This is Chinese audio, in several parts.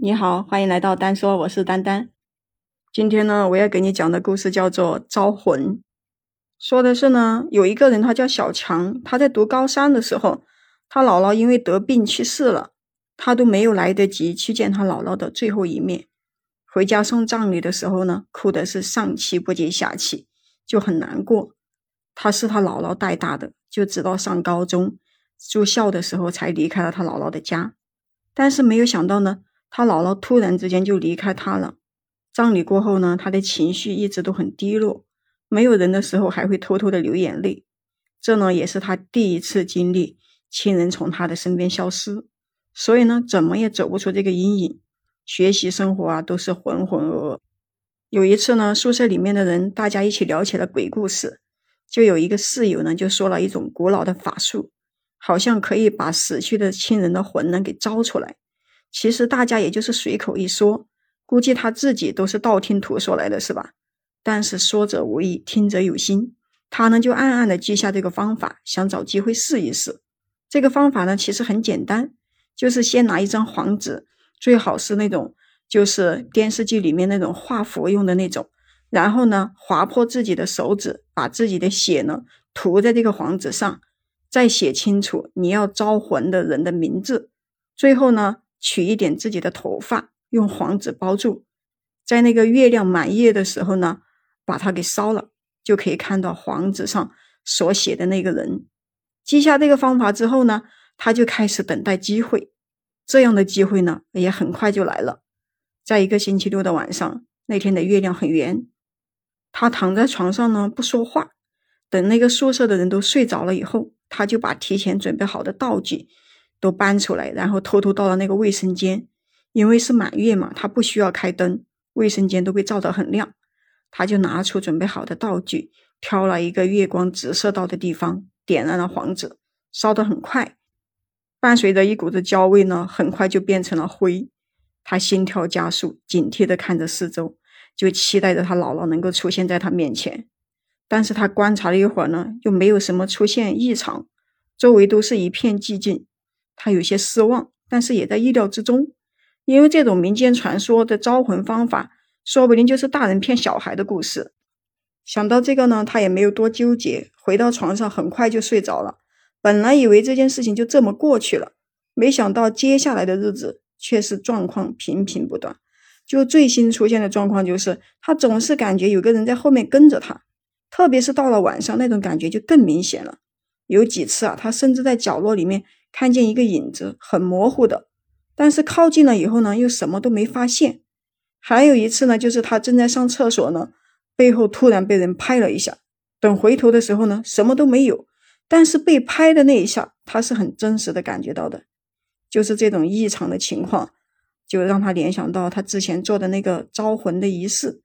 你好，欢迎来到丹说，我是丹丹。今天呢，我要给你讲的故事叫做《招魂》，说的是呢，有一个人他叫小强，他在读高三的时候，他姥姥因为得病去世了，他都没有来得及去见他姥姥的最后一面。回家送葬礼的时候呢，哭的是上气不接下气，就很难过。他是他姥姥带大的，就直到上高中住校的时候才离开了他姥姥的家，但是没有想到呢。他姥姥突然之间就离开他了。葬礼过后呢，他的情绪一直都很低落，没有人的时候还会偷偷的流眼泪。这呢，也是他第一次经历亲人从他的身边消失，所以呢，怎么也走不出这个阴影。学习生活啊，都是浑浑噩噩。有一次呢，宿舍里面的人大家一起聊起了鬼故事，就有一个室友呢，就说了一种古老的法术，好像可以把死去的亲人的魂呢给招出来。其实大家也就是随口一说，估计他自己都是道听途说来的，是吧？但是说者无意，听者有心。他呢就暗暗的记下这个方法，想找机会试一试。这个方法呢其实很简单，就是先拿一张黄纸，最好是那种就是电视剧里面那种画符用的那种，然后呢划破自己的手指，把自己的血呢涂在这个黄纸上，再写清楚你要招魂的人的名字，最后呢。取一点自己的头发，用黄纸包住，在那个月亮满月的时候呢，把它给烧了，就可以看到黄纸上所写的那个人。记下这个方法之后呢，他就开始等待机会。这样的机会呢，也很快就来了。在一个星期六的晚上，那天的月亮很圆，他躺在床上呢，不说话。等那个宿舍的人都睡着了以后，他就把提前准备好的道具。都搬出来，然后偷偷到了那个卫生间，因为是满月嘛，他不需要开灯，卫生间都被照得很亮。他就拿出准备好的道具，挑了一个月光直射到的地方，点燃了黄纸，烧得很快，伴随着一股子焦味呢，很快就变成了灰。他心跳加速，警惕地看着四周，就期待着他姥姥能够出现在他面前。但是他观察了一会儿呢，又没有什么出现异常，周围都是一片寂静。他有些失望，但是也在意料之中，因为这种民间传说的招魂方法，说不定就是大人骗小孩的故事。想到这个呢，他也没有多纠结，回到床上很快就睡着了。本来以为这件事情就这么过去了，没想到接下来的日子却是状况频频不断。就最新出现的状况就是，他总是感觉有个人在后面跟着他，特别是到了晚上，那种感觉就更明显了。有几次啊，他甚至在角落里面。看见一个影子，很模糊的，但是靠近了以后呢，又什么都没发现。还有一次呢，就是他正在上厕所呢，背后突然被人拍了一下，等回头的时候呢，什么都没有。但是被拍的那一下，他是很真实的感觉到的，就是这种异常的情况，就让他联想到他之前做的那个招魂的仪式，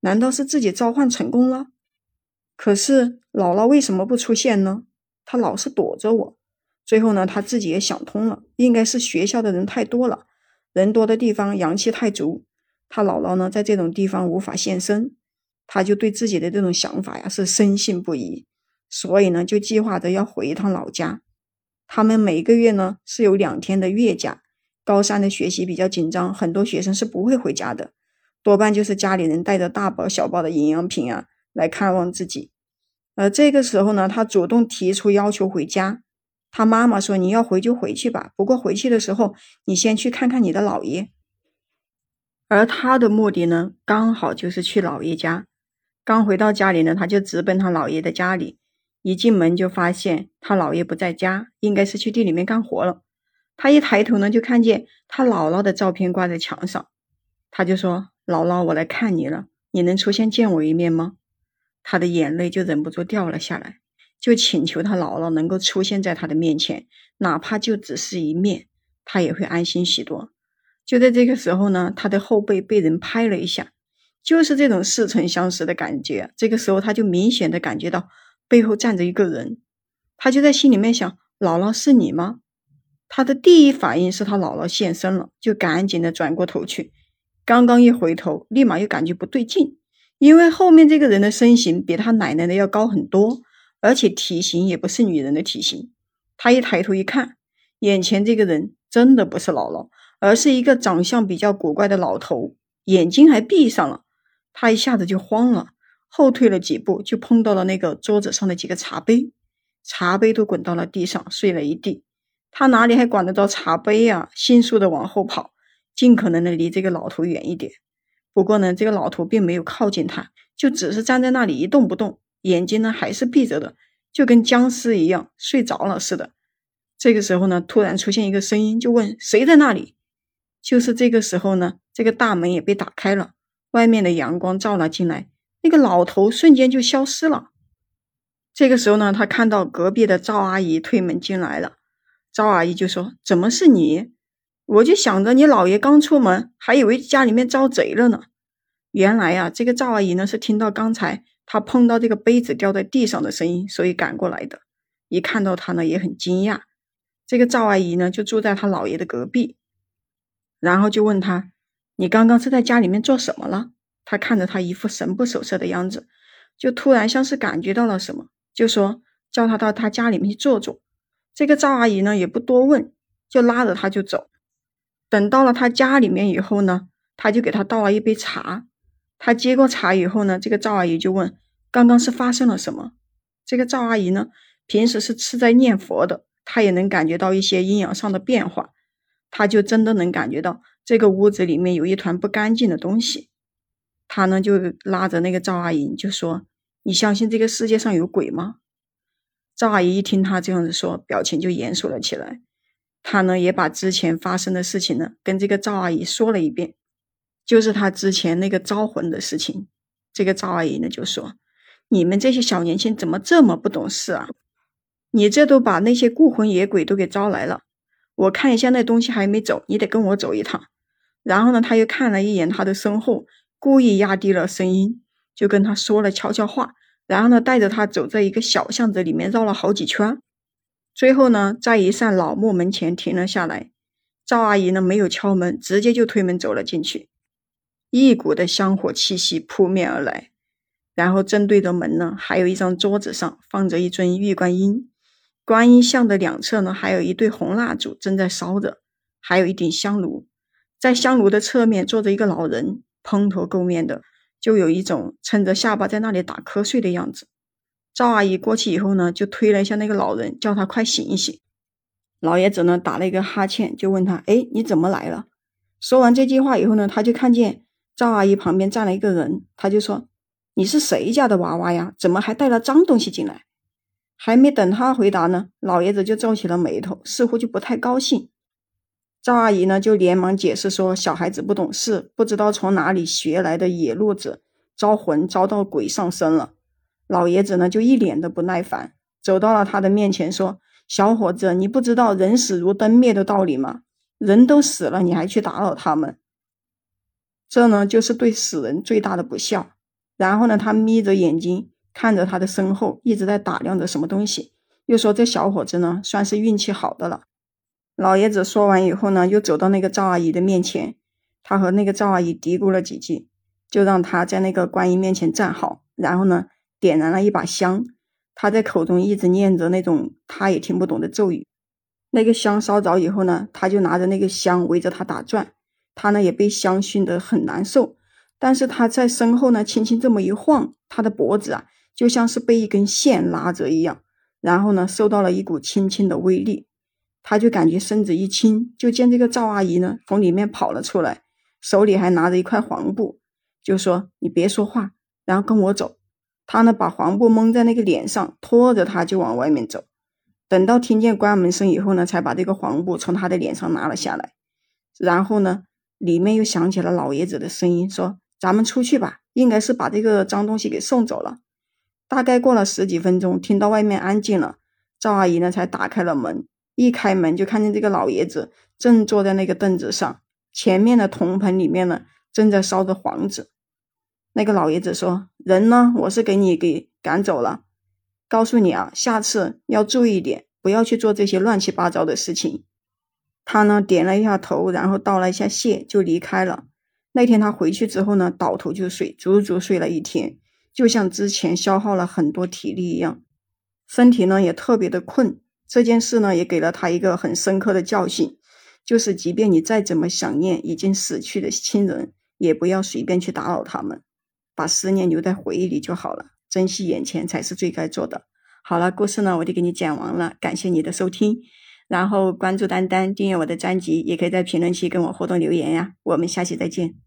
难道是自己召唤成功了？可是姥姥为什么不出现呢？她老是躲着我。最后呢，他自己也想通了，应该是学校的人太多了，人多的地方阳气太足，他姥姥呢在这种地方无法现身，他就对自己的这种想法呀是深信不疑，所以呢就计划着要回一趟老家。他们每个月呢是有两天的月假，高三的学习比较紧张，很多学生是不会回家的，多半就是家里人带着大包小包的营养品啊来看望自己。而这个时候呢，他主动提出要求回家。他妈妈说：“你要回就回去吧，不过回去的时候，你先去看看你的姥爷。”而他的目的呢，刚好就是去姥爷家。刚回到家里呢，他就直奔他姥爷的家里。一进门就发现他姥爷不在家，应该是去地里面干活了。他一抬头呢，就看见他姥姥的照片挂在墙上。他就说：“姥姥，我来看你了，你能出现见我一面吗？”他的眼泪就忍不住掉了下来。就请求他姥姥能够出现在他的面前，哪怕就只是一面，他也会安心许多。就在这个时候呢，他的后背被人拍了一下，就是这种似曾相识的感觉。这个时候，他就明显的感觉到背后站着一个人，他就在心里面想：“姥姥是你吗？”他的第一反应是他姥姥现身了，就赶紧的转过头去。刚刚一回头，立马又感觉不对劲，因为后面这个人的身形比他奶奶的要高很多。而且体型也不是女人的体型，他一抬头一看，眼前这个人真的不是姥姥，而是一个长相比较古怪的老头，眼睛还闭上了。他一下子就慌了，后退了几步，就碰到了那个桌子上的几个茶杯，茶杯都滚到了地上，碎了一地。他哪里还管得着茶杯呀？迅速的往后跑，尽可能的离这个老头远一点。不过呢，这个老头并没有靠近他，就只是站在那里一动不动，眼睛呢还是闭着的，就跟僵尸一样睡着了似的。这个时候呢，突然出现一个声音，就问谁在那里？就是这个时候呢，这个大门也被打开了，外面的阳光照了进来，那个老头瞬间就消失了。这个时候呢，他看到隔壁的赵阿姨推门进来了，赵阿姨就说：“怎么是你？我就想着你姥爷刚出门，还以为家里面遭贼了呢。原来呀，这个赵阿姨呢是听到刚才他碰到这个杯子掉在地上的声音，所以赶过来的。一看到他呢，也很惊讶。这个赵阿姨呢，就住在他姥爷的隔壁。”然后就问他：“你刚刚是在家里面做什么了？”他看着他一副神不守舍的样子，就突然像是感觉到了什么，就说叫他到他家里面去坐坐。这个赵阿姨呢也不多问，就拉着他就走。等到了他家里面以后呢，他就给他倒了一杯茶。他接过茶以后呢，这个赵阿姨就问：“刚刚是发生了什么？”这个赵阿姨呢，平时是吃斋念佛的，她也能感觉到一些阴阳上的变化。她就真的能感觉到这个屋子里面有一团不干净的东西，他呢就拉着那个赵阿姨就说：“你相信这个世界上有鬼吗？”赵阿姨一听他这样子说，表情就严肃了起来。他呢也把之前发生的事情呢跟这个赵阿姨说了一遍，就是他之前那个招魂的事情。这个赵阿姨呢就说：“你们这些小年轻怎么这么不懂事啊？你这都把那些孤魂野鬼都给招来了。”我看一下那东西还没走，你得跟我走一趟。然后呢，他又看了一眼他的身后，故意压低了声音，就跟他说了悄悄话。然后呢，带着他走在一个小巷子里面绕了好几圈，最后呢，在一扇老木门前停了下来。赵阿姨呢没有敲门，直接就推门走了进去，一股的香火气息扑面而来。然后正对着门呢，还有一张桌子上放着一尊玉观音。观音像的两侧呢，还有一对红蜡烛正在烧着，还有一顶香炉。在香炉的侧面坐着一个老人，蓬头垢面的，就有一种撑着下巴在那里打瞌睡的样子。赵阿姨过去以后呢，就推了一下那个老人，叫他快醒一醒。老爷子呢打了一个哈欠，就问他：“哎，你怎么来了？”说完这句话以后呢，他就看见赵阿姨旁边站了一个人，他就说：“你是谁家的娃娃呀？怎么还带了脏东西进来？”还没等他回答呢，老爷子就皱起了眉头，似乎就不太高兴。赵阿姨呢就连忙解释说：“小孩子不懂事，不知道从哪里学来的野路子，招魂招到鬼上身了。”老爷子呢就一脸的不耐烦，走到了他的面前说：“小伙子，你不知道人死如灯灭的道理吗？人都死了，你还去打扰他们，这呢就是对死人最大的不孝。”然后呢，他眯着眼睛。看着他的身后，一直在打量着什么东西，又说：“这小伙子呢，算是运气好的了。”老爷子说完以后呢，又走到那个赵阿姨的面前，他和那个赵阿姨嘀咕了几句，就让他在那个观音面前站好，然后呢，点燃了一把香，他在口中一直念着那种他也听不懂的咒语。那个香烧着以后呢，他就拿着那个香围着他打转，他呢也被香熏得很难受，但是他在身后呢，轻轻这么一晃，他的脖子啊。就像是被一根线拉着一样，然后呢，受到了一股轻轻的威力，他就感觉身子一轻，就见这个赵阿姨呢从里面跑了出来，手里还拿着一块黄布，就说：“你别说话，然后跟我走。”他呢把黄布蒙在那个脸上，拖着他就往外面走。等到听见关门声以后呢，才把这个黄布从他的脸上拿了下来。然后呢，里面又响起了老爷子的声音，说：“咱们出去吧，应该是把这个脏东西给送走了。”大概过了十几分钟，听到外面安静了，赵阿姨呢才打开了门。一开门就看见这个老爷子正坐在那个凳子上，前面的铜盆里面呢正在烧着黄纸。那个老爷子说：“人呢，我是给你给赶走了，告诉你啊，下次要注意点，不要去做这些乱七八糟的事情。”他呢点了一下头然后道了一下谢就离开了。那天他回去之后呢倒头就睡足足睡了一天就像之前消耗了很多体力一样。身体呢也特别的困这件事呢也给了他一个很深刻的教训就是即便你再怎么想念已经死去的亲人也不要随便去打扰他们把思念留在回忆里就好了珍惜眼前才是最该做的。好了故事呢我就给你讲完了感谢你的收听。然后关注丹丹订阅我的专辑也可以在评论区跟我互动留言呀。我们下期再见。